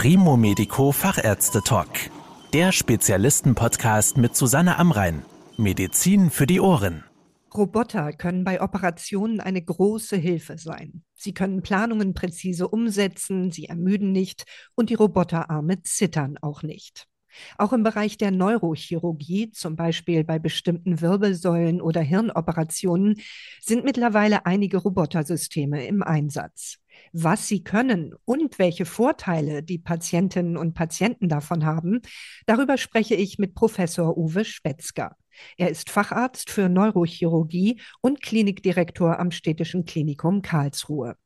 Primo Medico Fachärzte Talk. Der Spezialisten-Podcast mit Susanne Amrein. Medizin für die Ohren. Roboter können bei Operationen eine große Hilfe sein. Sie können Planungen präzise umsetzen, sie ermüden nicht und die Roboterarme zittern auch nicht. Auch im Bereich der Neurochirurgie, zum Beispiel bei bestimmten Wirbelsäulen oder Hirnoperationen, sind mittlerweile einige Robotersysteme im Einsatz. Was sie können und welche Vorteile die Patientinnen und Patienten davon haben, darüber spreche ich mit Professor Uwe Spetzger. Er ist Facharzt für Neurochirurgie und Klinikdirektor am Städtischen Klinikum Karlsruhe.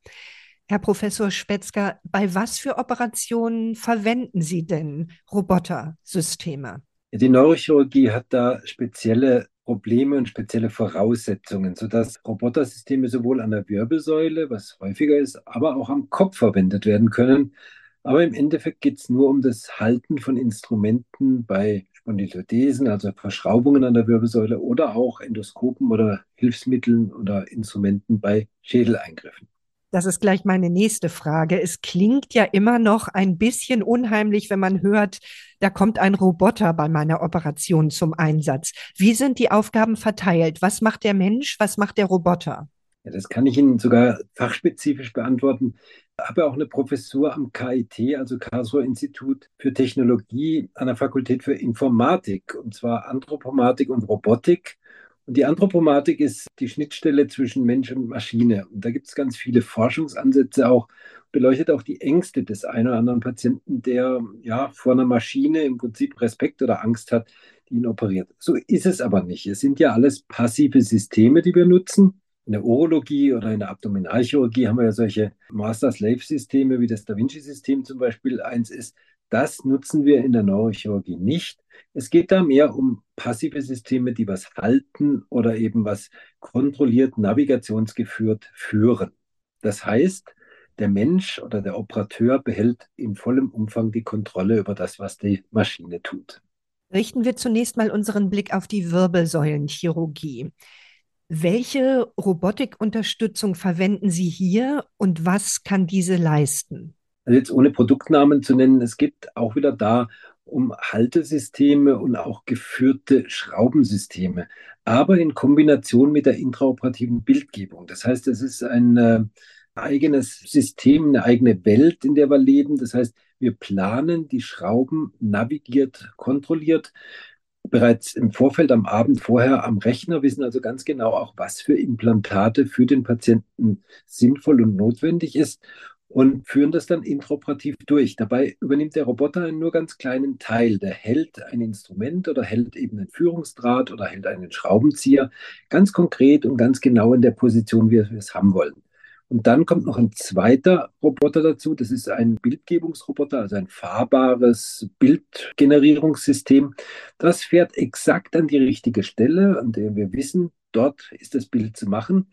Herr Professor Spetzger, bei was für Operationen verwenden Sie denn Robotersysteme? Die Neurochirurgie hat da spezielle Probleme und spezielle Voraussetzungen, sodass Robotersysteme sowohl an der Wirbelsäule, was häufiger ist, aber auch am Kopf verwendet werden können. Aber im Endeffekt geht es nur um das Halten von Instrumenten bei Spondylodesen, also Verschraubungen an der Wirbelsäule oder auch Endoskopen oder Hilfsmitteln oder Instrumenten bei Schädeleingriffen. Das ist gleich meine nächste Frage. Es klingt ja immer noch ein bisschen unheimlich, wenn man hört, da kommt ein Roboter bei meiner Operation zum Einsatz. Wie sind die Aufgaben verteilt? Was macht der Mensch? Was macht der Roboter? Ja, das kann ich Ihnen sogar fachspezifisch beantworten. Ich habe auch eine Professur am KIT, also Karlsruher Institut für Technologie an der Fakultät für Informatik, und zwar Anthropomatik und Robotik. Und die Anthropomatik ist die Schnittstelle zwischen Mensch und Maschine. Und da gibt es ganz viele Forschungsansätze auch, beleuchtet auch die Ängste des einen oder anderen Patienten, der ja vor einer Maschine im Prinzip Respekt oder Angst hat, die ihn operiert. So ist es aber nicht. Es sind ja alles passive Systeme, die wir nutzen. In der Urologie oder in der Abdominalchirurgie haben wir ja solche Master-Slave-Systeme, wie das Da Vinci-System zum Beispiel eins ist. Das nutzen wir in der Neurochirurgie nicht. Es geht da mehr um passive Systeme, die was halten oder eben was kontrolliert, navigationsgeführt führen. Das heißt, der Mensch oder der Operateur behält in vollem Umfang die Kontrolle über das, was die Maschine tut. Richten wir zunächst mal unseren Blick auf die Wirbelsäulenchirurgie. Welche Robotikunterstützung verwenden Sie hier und was kann diese leisten? Also jetzt ohne Produktnamen zu nennen, es geht auch wieder da um Haltesysteme und auch geführte Schraubensysteme, aber in Kombination mit der intraoperativen Bildgebung. Das heißt, es ist ein äh, eigenes System, eine eigene Welt, in der wir leben. Das heißt, wir planen die Schrauben navigiert, kontrolliert. Bereits im Vorfeld am Abend vorher am Rechner wissen also ganz genau auch, was für Implantate für den Patienten sinnvoll und notwendig ist und führen das dann intraoperativ durch. Dabei übernimmt der Roboter einen nur ganz kleinen Teil. Der hält ein Instrument oder hält eben einen Führungsdraht oder hält einen Schraubenzieher ganz konkret und ganz genau in der Position, wie wir es haben wollen. Und dann kommt noch ein zweiter Roboter dazu. Das ist ein Bildgebungsroboter, also ein fahrbares Bildgenerierungssystem. Das fährt exakt an die richtige Stelle, an der wir wissen, dort ist das Bild zu machen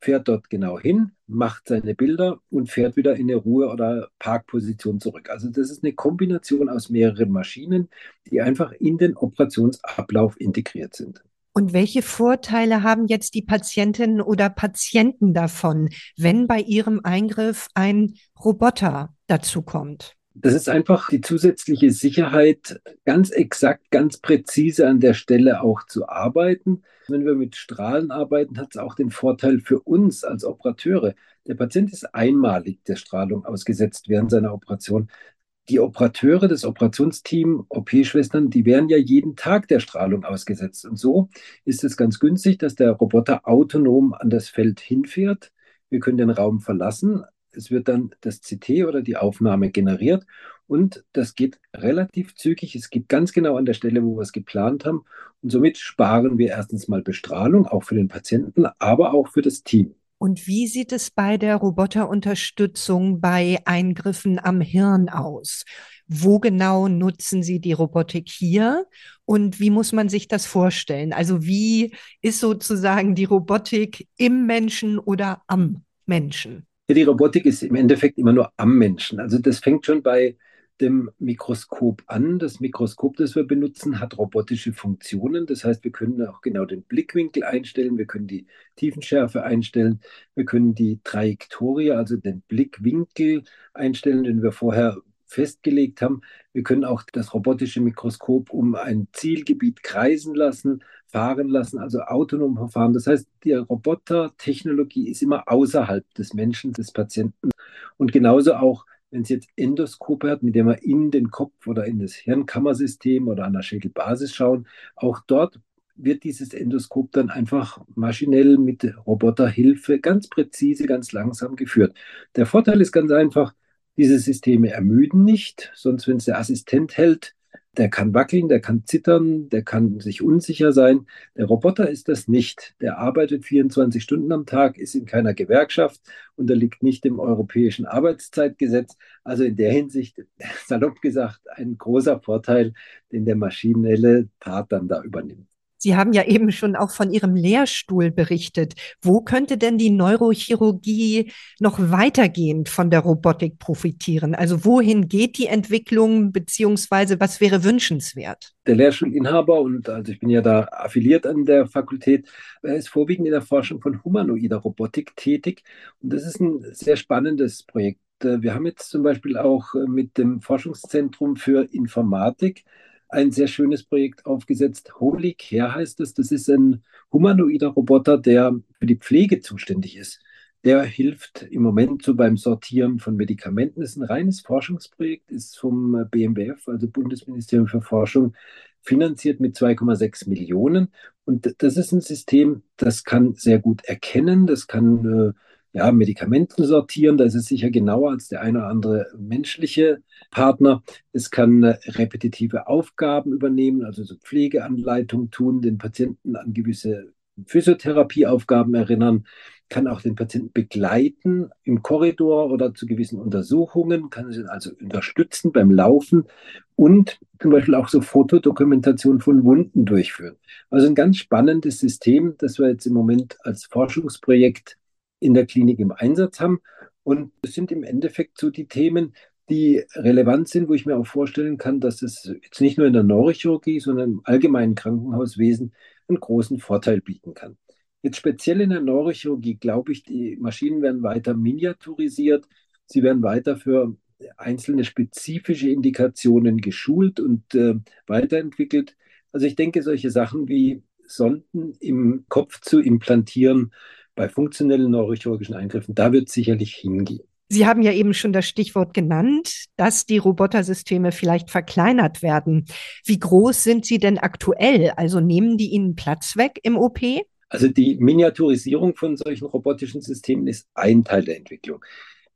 fährt dort genau hin, macht seine Bilder und fährt wieder in eine Ruhe- oder Parkposition zurück. Also das ist eine Kombination aus mehreren Maschinen, die einfach in den Operationsablauf integriert sind. Und welche Vorteile haben jetzt die Patientinnen oder Patienten davon, wenn bei ihrem Eingriff ein Roboter dazu kommt? Das ist einfach die zusätzliche Sicherheit, ganz exakt, ganz präzise an der Stelle auch zu arbeiten. Wenn wir mit Strahlen arbeiten, hat es auch den Vorteil für uns als Operateure. Der Patient ist einmalig der Strahlung ausgesetzt während seiner Operation. Die Operateure, das Operationsteam, OP-Schwestern, die werden ja jeden Tag der Strahlung ausgesetzt. Und so ist es ganz günstig, dass der Roboter autonom an das Feld hinfährt. Wir können den Raum verlassen, es wird dann das CT oder die Aufnahme generiert und das geht relativ zügig. Es geht ganz genau an der Stelle, wo wir es geplant haben. Und somit sparen wir erstens mal Bestrahlung, auch für den Patienten, aber auch für das Team. Und wie sieht es bei der Roboterunterstützung bei Eingriffen am Hirn aus? Wo genau nutzen Sie die Robotik hier und wie muss man sich das vorstellen? Also wie ist sozusagen die Robotik im Menschen oder am Menschen? Ja, die Robotik ist im Endeffekt immer nur am Menschen. Also das fängt schon bei dem Mikroskop an. Das Mikroskop, das wir benutzen, hat robotische Funktionen. Das heißt, wir können auch genau den Blickwinkel einstellen, wir können die Tiefenschärfe einstellen, wir können die Trajektorie, also den Blickwinkel einstellen, den wir vorher festgelegt haben. Wir können auch das robotische Mikroskop um ein Zielgebiet kreisen lassen, fahren lassen, also autonom verfahren. Das heißt, die Robotertechnologie ist immer außerhalb des Menschen, des Patienten. Und genauso auch, wenn es jetzt Endoskope hat, mit dem wir in den Kopf oder in das Hirnkammersystem oder an der Schädelbasis schauen, auch dort wird dieses Endoskop dann einfach maschinell mit Roboterhilfe ganz präzise, ganz langsam geführt. Der Vorteil ist ganz einfach, diese Systeme ermüden nicht, sonst wenn es der Assistent hält, der kann wackeln, der kann zittern, der kann sich unsicher sein. Der Roboter ist das nicht. Der arbeitet 24 Stunden am Tag, ist in keiner Gewerkschaft, unterliegt nicht dem europäischen Arbeitszeitgesetz. Also in der Hinsicht, salopp gesagt, ein großer Vorteil, den der maschinelle Part dann da übernimmt. Sie haben ja eben schon auch von Ihrem Lehrstuhl berichtet. Wo könnte denn die Neurochirurgie noch weitergehend von der Robotik profitieren? Also wohin geht die Entwicklung beziehungsweise was wäre wünschenswert? Der Lehrstuhlinhaber und also ich bin ja da affiliiert an der Fakultät, er ist vorwiegend in der Forschung von humanoider Robotik tätig und das ist ein sehr spannendes Projekt. Wir haben jetzt zum Beispiel auch mit dem Forschungszentrum für Informatik ein sehr schönes Projekt aufgesetzt. Holy Care heißt es. Das ist ein humanoider Roboter, der für die Pflege zuständig ist. Der hilft im Moment so beim Sortieren von Medikamenten. Das ist ein reines Forschungsprojekt, ist vom BMBF, also Bundesministerium für Forschung, finanziert mit 2,6 Millionen. Und das ist ein System, das kann sehr gut erkennen, das kann äh, ja, Medikamenten sortieren. Da ist es sicher genauer als der eine oder andere menschliche Partner. Es kann äh, repetitive Aufgaben übernehmen, also so Pflegeanleitungen tun, den Patienten an gewisse Physiotherapieaufgaben erinnern, kann auch den Patienten begleiten im Korridor oder zu gewissen Untersuchungen, kann sie also unterstützen beim Laufen und zum Beispiel auch so Fotodokumentation von Wunden durchführen. Also ein ganz spannendes System, das wir jetzt im Moment als Forschungsprojekt in der Klinik im Einsatz haben. Und das sind im Endeffekt so die Themen, die relevant sind, wo ich mir auch vorstellen kann, dass es jetzt nicht nur in der Neurochirurgie, sondern im allgemeinen Krankenhauswesen einen großen Vorteil bieten kann. Jetzt speziell in der Neurochirurgie glaube ich, die Maschinen werden weiter miniaturisiert, sie werden weiter für einzelne spezifische Indikationen geschult und äh, weiterentwickelt. Also ich denke, solche Sachen wie Sonden im Kopf zu implantieren, bei funktionellen neurochirurgischen Eingriffen, da wird es sicherlich hingehen. Sie haben ja eben schon das Stichwort genannt, dass die Robotersysteme vielleicht verkleinert werden. Wie groß sind sie denn aktuell? Also nehmen die Ihnen Platz weg im OP? Also die Miniaturisierung von solchen robotischen Systemen ist ein Teil der Entwicklung.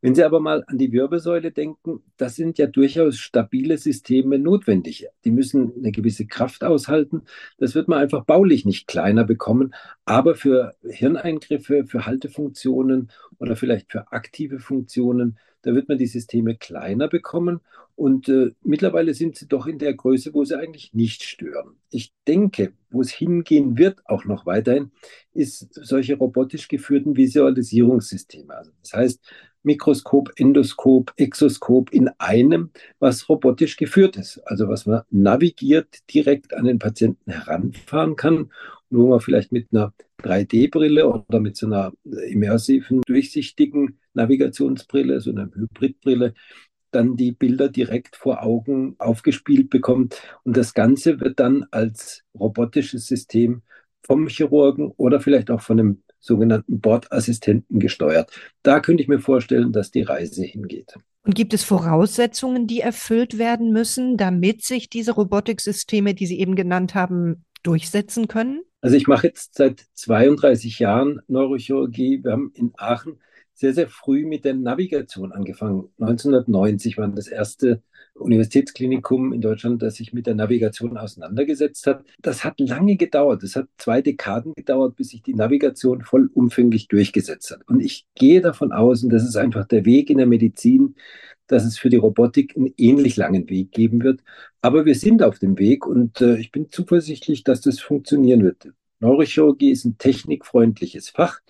Wenn Sie aber mal an die Wirbelsäule denken, das sind ja durchaus stabile Systeme notwendig. Die müssen eine gewisse Kraft aushalten. Das wird man einfach baulich nicht kleiner bekommen. Aber für Hirneingriffe, für Haltefunktionen oder vielleicht für aktive Funktionen, da wird man die Systeme kleiner bekommen. Und äh, mittlerweile sind sie doch in der Größe, wo sie eigentlich nicht stören. Ich denke, wo es hingehen wird, auch noch weiterhin, ist solche robotisch geführten Visualisierungssysteme. Also das heißt, Mikroskop, Endoskop, Exoskop in einem, was robotisch geführt ist. Also was man navigiert direkt an den Patienten heranfahren kann wo man vielleicht mit einer 3D-Brille oder mit so einer immersiven, durchsichtigen Navigationsbrille, so einer Hybridbrille, dann die Bilder direkt vor Augen aufgespielt bekommt. Und das Ganze wird dann als robotisches System vom Chirurgen oder vielleicht auch von einem sogenannten Bordassistenten gesteuert. Da könnte ich mir vorstellen, dass die Reise hingeht. Und gibt es Voraussetzungen, die erfüllt werden müssen, damit sich diese Robotiksysteme, die Sie eben genannt haben, durchsetzen können? Also ich mache jetzt seit 32 Jahren Neurochirurgie. Wir haben in Aachen sehr, sehr früh mit der Navigation angefangen. 1990 war das erste Universitätsklinikum in Deutschland, das sich mit der Navigation auseinandergesetzt hat. Das hat lange gedauert. Es hat zwei Dekaden gedauert, bis sich die Navigation vollumfänglich durchgesetzt hat. Und ich gehe davon aus, und das ist einfach der Weg in der Medizin, dass es für die Robotik einen ähnlich langen Weg geben wird. Aber wir sind auf dem Weg und äh, ich bin zuversichtlich, dass das funktionieren wird. Neurochirurgie ist ein technikfreundliches Fach,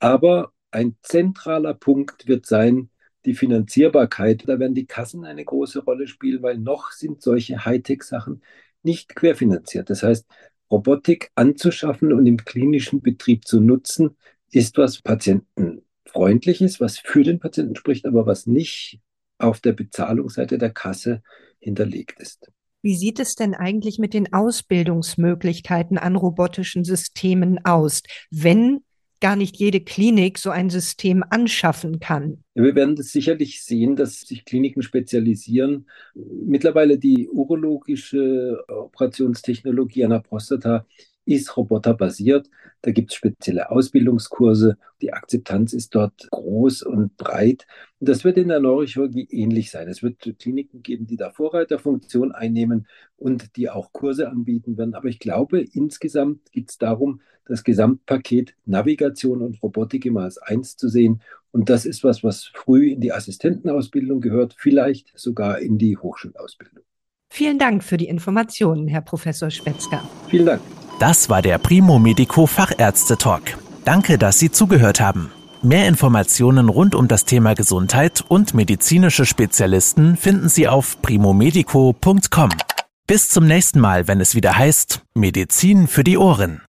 aber ein zentraler Punkt wird sein, die Finanzierbarkeit. Da werden die Kassen eine große Rolle spielen, weil noch sind solche Hightech-Sachen nicht querfinanziert. Das heißt, Robotik anzuschaffen und im klinischen Betrieb zu nutzen, ist was patientenfreundliches, was für den Patienten spricht, aber was nicht auf der Bezahlungsseite der Kasse hinterlegt ist. Wie sieht es denn eigentlich mit den Ausbildungsmöglichkeiten an robotischen Systemen aus, wenn gar nicht jede Klinik so ein System anschaffen kann? Wir werden das sicherlich sehen, dass sich Kliniken spezialisieren. Mittlerweile die urologische Operationstechnologie der Prostata ist roboterbasiert. Da gibt es spezielle Ausbildungskurse. Die Akzeptanz ist dort groß und breit. Und das wird in der Neurochirurgie ähnlich sein. Es wird Kliniken geben, die da Vorreiterfunktion einnehmen und die auch Kurse anbieten werden. Aber ich glaube, insgesamt geht es darum, das Gesamtpaket Navigation und Robotik immer als eins zu sehen. Und das ist was, was früh in die Assistentenausbildung gehört, vielleicht sogar in die Hochschulausbildung. Vielen Dank für die Informationen, Herr Professor Spetzger. Vielen Dank. Das war der Primo Medico Fachärzte Talk. Danke, dass Sie zugehört haben. Mehr Informationen rund um das Thema Gesundheit und medizinische Spezialisten finden Sie auf primomedico.com. Bis zum nächsten Mal, wenn es wieder heißt Medizin für die Ohren.